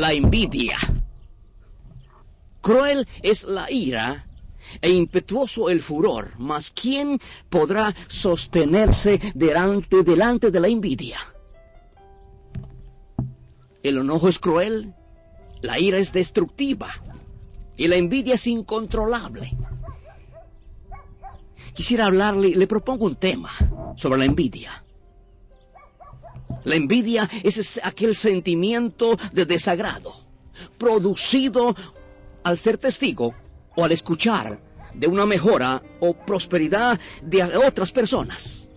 La envidia. Cruel es la ira e impetuoso el furor, mas ¿quién podrá sostenerse delante, delante de la envidia? El enojo es cruel, la ira es destructiva y la envidia es incontrolable. Quisiera hablarle, le propongo un tema sobre la envidia. La envidia es aquel sentimiento de desagrado producido al ser testigo o al escuchar de una mejora o prosperidad de otras personas.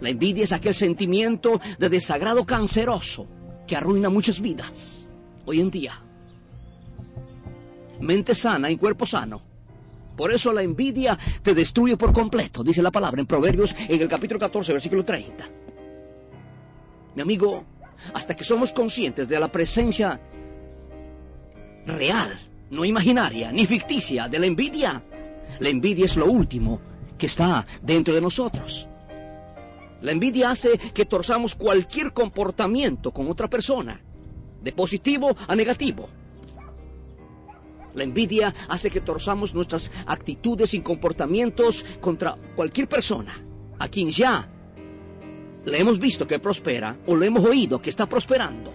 La envidia es aquel sentimiento de desagrado canceroso que arruina muchas vidas hoy en día. Mente sana y cuerpo sano. Por eso la envidia te destruye por completo, dice la palabra en Proverbios en el capítulo 14, versículo 30. Mi amigo, hasta que somos conscientes de la presencia real, no imaginaria, ni ficticia de la envidia, la envidia es lo último que está dentro de nosotros. La envidia hace que torzamos cualquier comportamiento con otra persona, de positivo a negativo. La envidia hace que torzamos nuestras actitudes y comportamientos contra cualquier persona a quien ya le hemos visto que prospera o le hemos oído que está prosperando.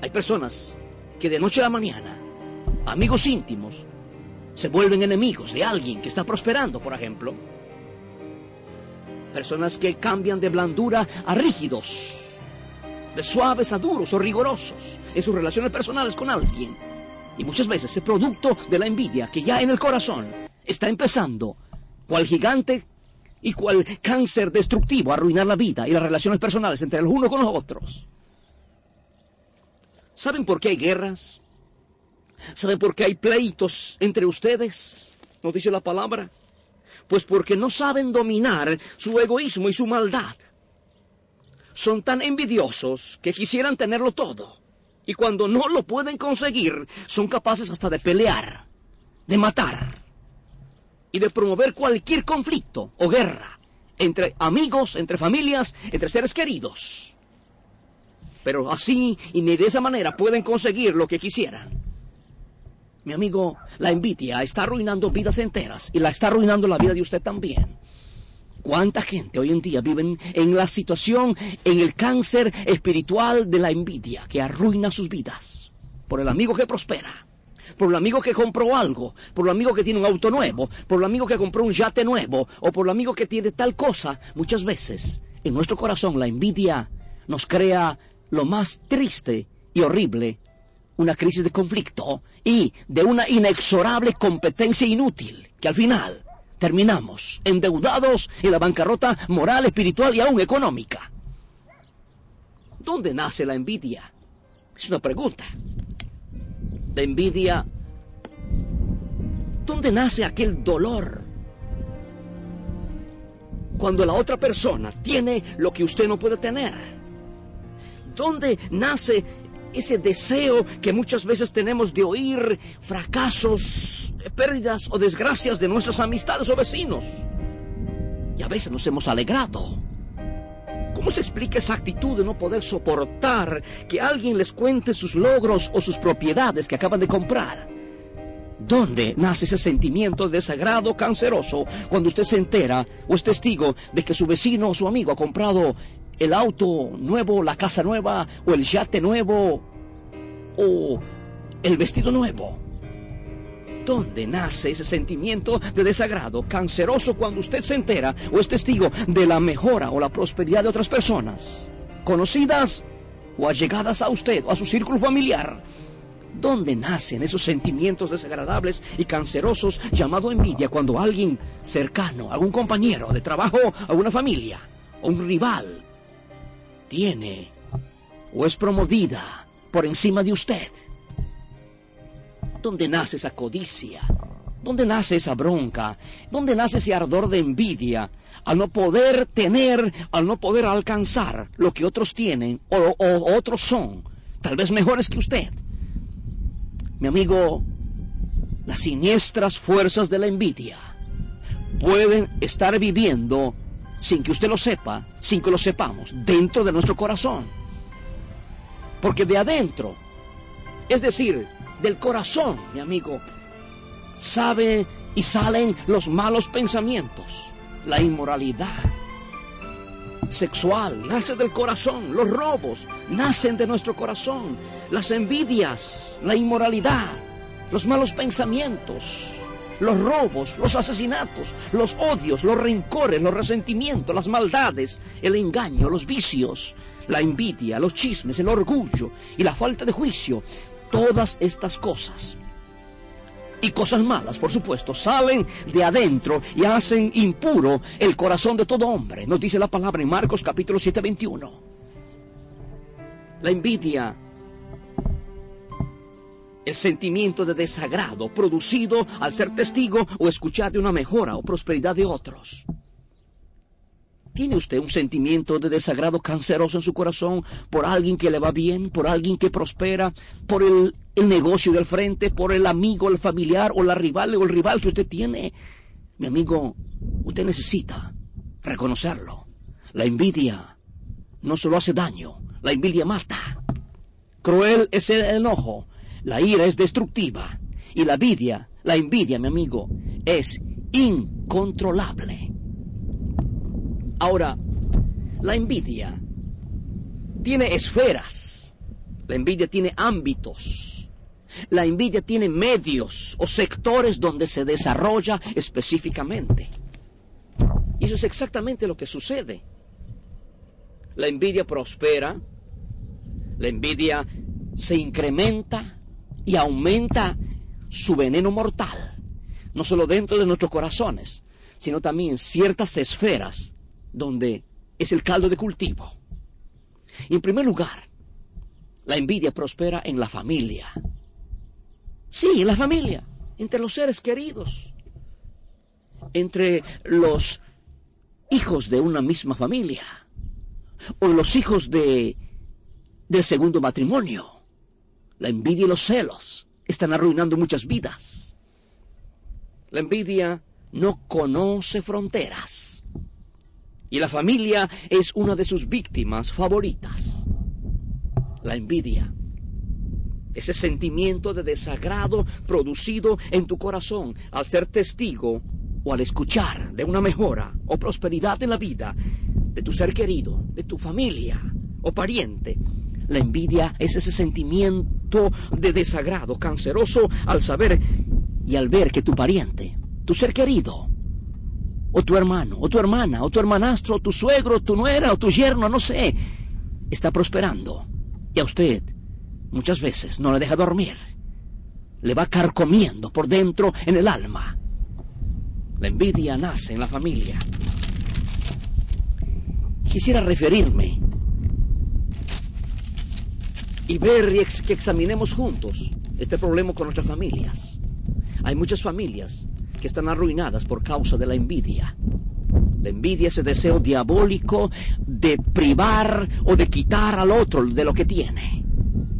Hay personas que de noche a la mañana, amigos íntimos, se vuelven enemigos de alguien que está prosperando, por ejemplo. Personas que cambian de blandura a rígidos, de suaves a duros o rigurosos en sus relaciones personales con alguien. Y muchas veces ese producto de la envidia que ya en el corazón está empezando, cual gigante y cual cáncer destructivo, arruinar la vida y las relaciones personales entre los unos con los otros. ¿Saben por qué hay guerras? ¿Saben por qué hay pleitos entre ustedes? ¿Nos dice la palabra? Pues porque no saben dominar su egoísmo y su maldad. Son tan envidiosos que quisieran tenerlo todo. Y cuando no lo pueden conseguir, son capaces hasta de pelear, de matar y de promover cualquier conflicto o guerra entre amigos, entre familias, entre seres queridos. Pero así y ni de esa manera pueden conseguir lo que quisieran. Mi amigo, la envidia está arruinando vidas enteras y la está arruinando la vida de usted también. ¿Cuánta gente hoy en día vive en la situación, en el cáncer espiritual de la envidia que arruina sus vidas? Por el amigo que prospera, por el amigo que compró algo, por el amigo que tiene un auto nuevo, por el amigo que compró un yate nuevo, o por el amigo que tiene tal cosa. Muchas veces, en nuestro corazón, la envidia nos crea lo más triste y horrible, una crisis de conflicto y de una inexorable competencia inútil, que al final terminamos endeudados en la bancarrota moral, espiritual y aún económica. ¿Dónde nace la envidia? Es una pregunta. La envidia, ¿dónde nace aquel dolor? Cuando la otra persona tiene lo que usted no puede tener. ¿Dónde nace ese deseo que muchas veces tenemos de oír fracasos, pérdidas o desgracias de nuestras amistades o vecinos. Y a veces nos hemos alegrado. ¿Cómo se explica esa actitud de no poder soportar que alguien les cuente sus logros o sus propiedades que acaban de comprar? ¿Dónde nace ese sentimiento de desagrado canceroso cuando usted se entera o es testigo de que su vecino o su amigo ha comprado el auto nuevo, la casa nueva, o el yate nuevo, o el vestido nuevo. ¿Dónde nace ese sentimiento de desagrado canceroso cuando usted se entera o es testigo de la mejora o la prosperidad de otras personas, conocidas o allegadas a usted o a su círculo familiar? ¿Dónde nacen esos sentimientos desagradables y cancerosos llamado envidia cuando alguien cercano, algún compañero de trabajo, alguna familia, o un rival, tiene o es promovida por encima de usted? ¿Dónde nace esa codicia? ¿Dónde nace esa bronca? ¿Dónde nace ese ardor de envidia al no poder tener, al no poder alcanzar lo que otros tienen o, o otros son, tal vez mejores que usted? Mi amigo, las siniestras fuerzas de la envidia pueden estar viviendo sin que usted lo sepa, sin que lo sepamos, dentro de nuestro corazón. Porque de adentro, es decir, del corazón, mi amigo, sabe y salen los malos pensamientos, la inmoralidad sexual nace del corazón, los robos nacen de nuestro corazón, las envidias, la inmoralidad, los malos pensamientos, los robos, los asesinatos, los odios, los rencores, los resentimientos, las maldades, el engaño, los vicios, la envidia, los chismes, el orgullo y la falta de juicio, todas estas cosas y cosas malas, por supuesto, salen de adentro y hacen impuro el corazón de todo hombre. Nos dice la palabra en Marcos capítulo 7, 21. La envidia, el sentimiento de desagrado producido al ser testigo o escuchar de una mejora o prosperidad de otros. ¿Tiene usted un sentimiento de desagrado canceroso en su corazón por alguien que le va bien, por alguien que prospera, por el, negocio del frente, por el amigo, el familiar o la rival o el rival que usted tiene? Mi amigo, usted necesita reconocerlo. La envidia no solo hace daño, la envidia mata. Cruel es el enojo, la ira es destructiva y la envidia, la envidia, mi amigo, es incontrolable. Ahora, la envidia tiene esferas, la envidia tiene ámbitos, la envidia tiene medios o sectores donde se desarrolla específicamente. Y eso es exactamente lo que sucede. La envidia prospera, la envidia se incrementa y aumenta su veneno mortal, no solo dentro de nuestros corazones, sino también en ciertas esferas donde es el caldo de cultivo. Y en primer lugar, la envidia prospera en la familia. Sí, en la familia, entre los seres queridos, entre los hijos de una misma familia, o los hijos de del segundo matrimonio. La envidia y los celos están arruinando muchas vidas. La envidia no conoce fronteras. Y la familia es una de sus víctimas favoritas. La envidia. Ese sentimiento de desagrado producido en tu corazón al ser testigo o al escuchar de una mejora o prosperidad en la vida de tu ser querido, de tu familia o pariente. La envidia es ese sentimiento de desagrado canceroso al saber y al ver que tu pariente, tu ser querido, o tu hermano, o tu hermana, o tu hermanastro, o tu suegro, o tu nuera, o tu yerno, no sé, está prosperando. Y a usted muchas veces no le deja dormir. Le va carcomiendo por dentro en el alma. La envidia nace en la familia. Quisiera referirme y ver que examinemos juntos este problema con nuestras familias. Hay muchas familias que están arruinadas por causa de la envidia. La envidia es el deseo diabólico de privar o de quitar al otro de lo que tiene,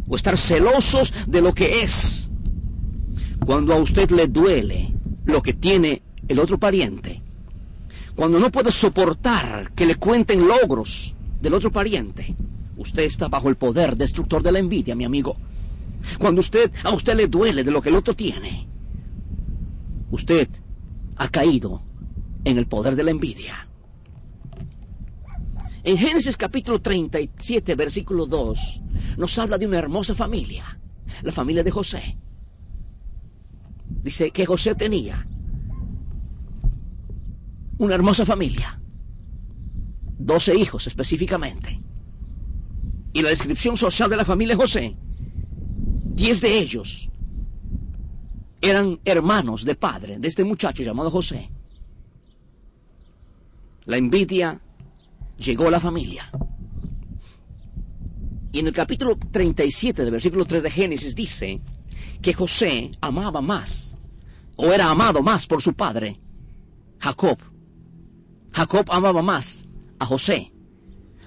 o estar celosos de lo que es. Cuando a usted le duele lo que tiene el otro pariente, cuando no puede soportar que le cuenten logros del otro pariente, usted está bajo el poder destructor de la envidia, mi amigo. Cuando usted a usted le duele de lo que el otro tiene, usted ha caído en el poder de la envidia. En Génesis capítulo 37, versículo 2, nos habla de una hermosa familia, la familia de José. Dice que José tenía una hermosa familia, doce hijos específicamente. Y la descripción social de la familia José Diez de ellos eran hermanos de padre de este muchacho llamado José. La envidia llegó a la familia. Y en el capítulo 37 del versículo 3 de Génesis dice que José amaba más, o era amado más por su padre, Jacob. Jacob amaba más a José,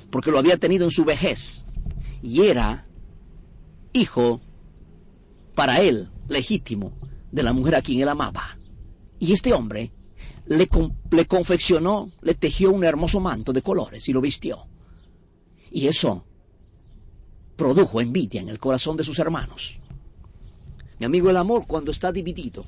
porque lo había tenido en su vejez, y era hijo para él legítimo de la mujer a quien él amaba. Y este hombre le, confeccionó, le tejió un hermoso manto de colores y lo vistió. Y eso produjo envidia en el corazón de sus hermanos. Mi amigo, el amor cuando está dividido,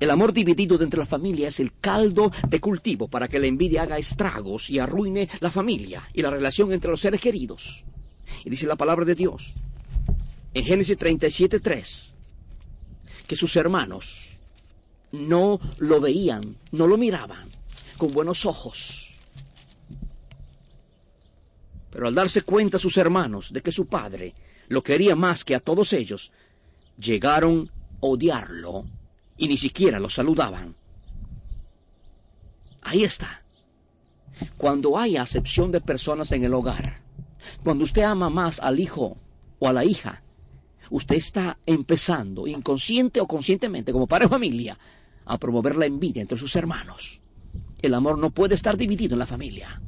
el amor dividido de la familia es el caldo de cultivo para que la envidia haga estragos y arruine la familia y la relación entre los seres queridos. Y dice la palabra de Dios en Génesis 37.3 que sus hermanos no lo veían, no lo miraban con buenos ojos. Pero al darse cuenta sus hermanos de que su padre lo quería más que a todos ellos, llegaron a odiarlo y ni siquiera lo saludaban. Ahí está. Cuando hay acepción de personas en el hogar, cuando usted ama más al hijo o a la hija, usted está empezando, inconsciente o conscientemente, como padre de familia, a promover la envidia entre sus hermanos. El amor no puede estar dividido en la familia.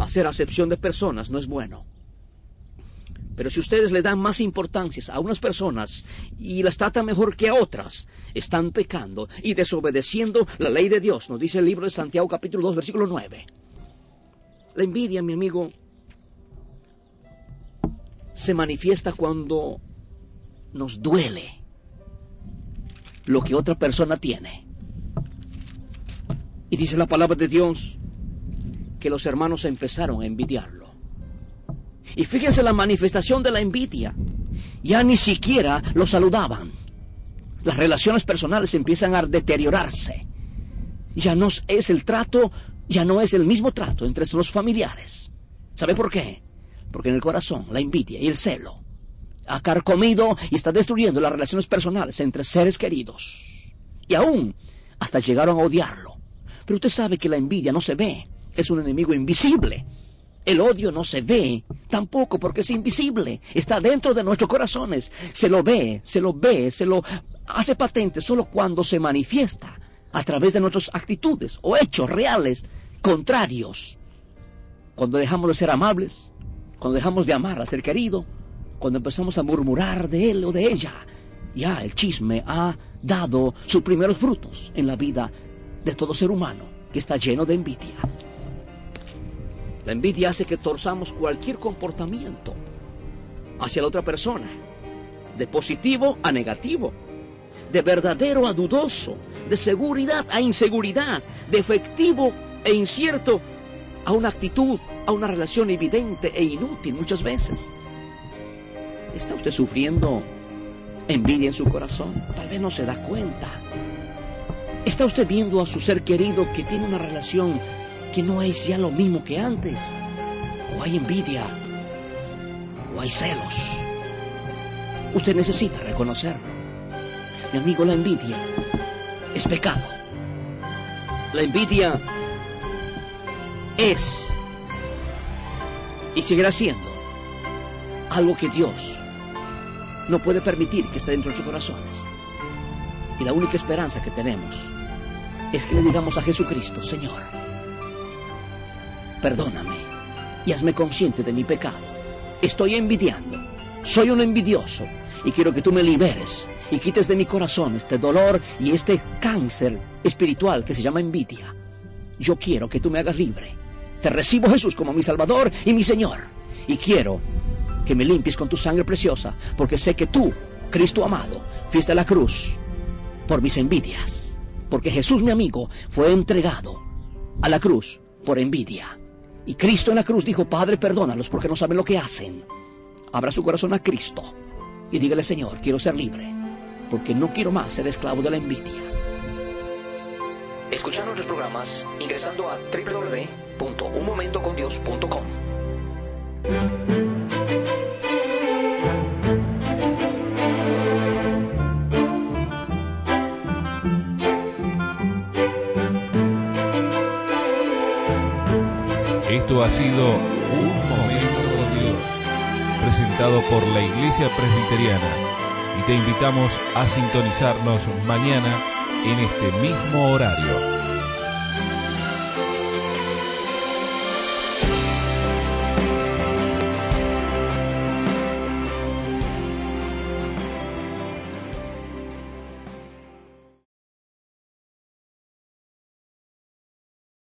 Hacer acepción de personas no es bueno. Pero si ustedes le dan más importancia a unas personas y las tratan mejor que a otras, están pecando y desobedeciendo la ley de Dios, nos dice el libro de Santiago capítulo 2 versículo 9. La envidia, mi amigo, se manifiesta cuando nos duele lo que otra persona tiene. Y dice la palabra de Dios que los hermanos empezaron a envidiarlo. Y fíjense la manifestación de la envidia. Ya ni siquiera lo saludaban. Las relaciones personales empiezan a deteriorarse. Ya no es el trato, ya no es el mismo trato entre los familiares. ¿Sabe por qué? Porque en el corazón la envidia y el celo ha carcomido y está destruyendo las relaciones personales entre seres queridos. Y aún hasta llegaron a odiarlo. Pero usted sabe que la envidia no se ve, es un enemigo invisible. El odio no se ve tampoco porque es invisible, está dentro de nuestros corazones, se lo ve, se lo ve, se lo hace patente solo cuando se manifiesta a través de nuestras actitudes o hechos reales contrarios. Cuando dejamos de ser amables, cuando dejamos de amar a ser querido, cuando empezamos a murmurar de él o de ella, ya el chisme ha dado sus primeros frutos en la vida de todo ser humano que está lleno de envidia. La envidia hace que torzamos cualquier comportamiento hacia la otra persona, de positivo a negativo, de verdadero a dudoso, de seguridad a inseguridad, de efectivo e incierto a una actitud, a una relación evidente e inútil muchas veces. ¿Está usted sufriendo envidia en su corazón? Tal vez no se da cuenta. ¿Está usted viendo a su ser querido que tiene una relación que no es ya lo mismo que antes. O hay envidia, o hay celos. Usted necesita reconocerlo. Mi amigo, la envidia es pecado. La envidia es y seguirá siendo algo que Dios no puede permitir que esté dentro de sus corazones. Y la única esperanza que tenemos es que le digamos a Jesucristo, Señor, perdóname y hazme consciente de mi pecado. Estoy envidiando, soy un envidioso y quiero que tú me liberes y quites de mi corazón este dolor y este cáncer espiritual que se llama envidia. Yo quiero que tú me hagas libre. Te recibo Jesús como mi Salvador y mi Señor. Y quiero que me limpies con tu sangre preciosa, porque sé que tú, Cristo amado, fuiste a la cruz por mis envidias. Porque Jesús, mi amigo, fue entregado a la cruz por envidia. Y Cristo en la cruz dijo, Padre, perdónalos porque no saben lo que hacen. Abra su corazón a Cristo y dígale, Señor, quiero ser libre, porque no quiero más ser esclavo de la envidia. Escuchar nuestros programas ingresando a www.unmomentocondios.com. Esto ha sido Un Momento con Dios, presentado por la Iglesia Presbiteriana, y te invitamos a sintonizarnos mañana en este mismo horario.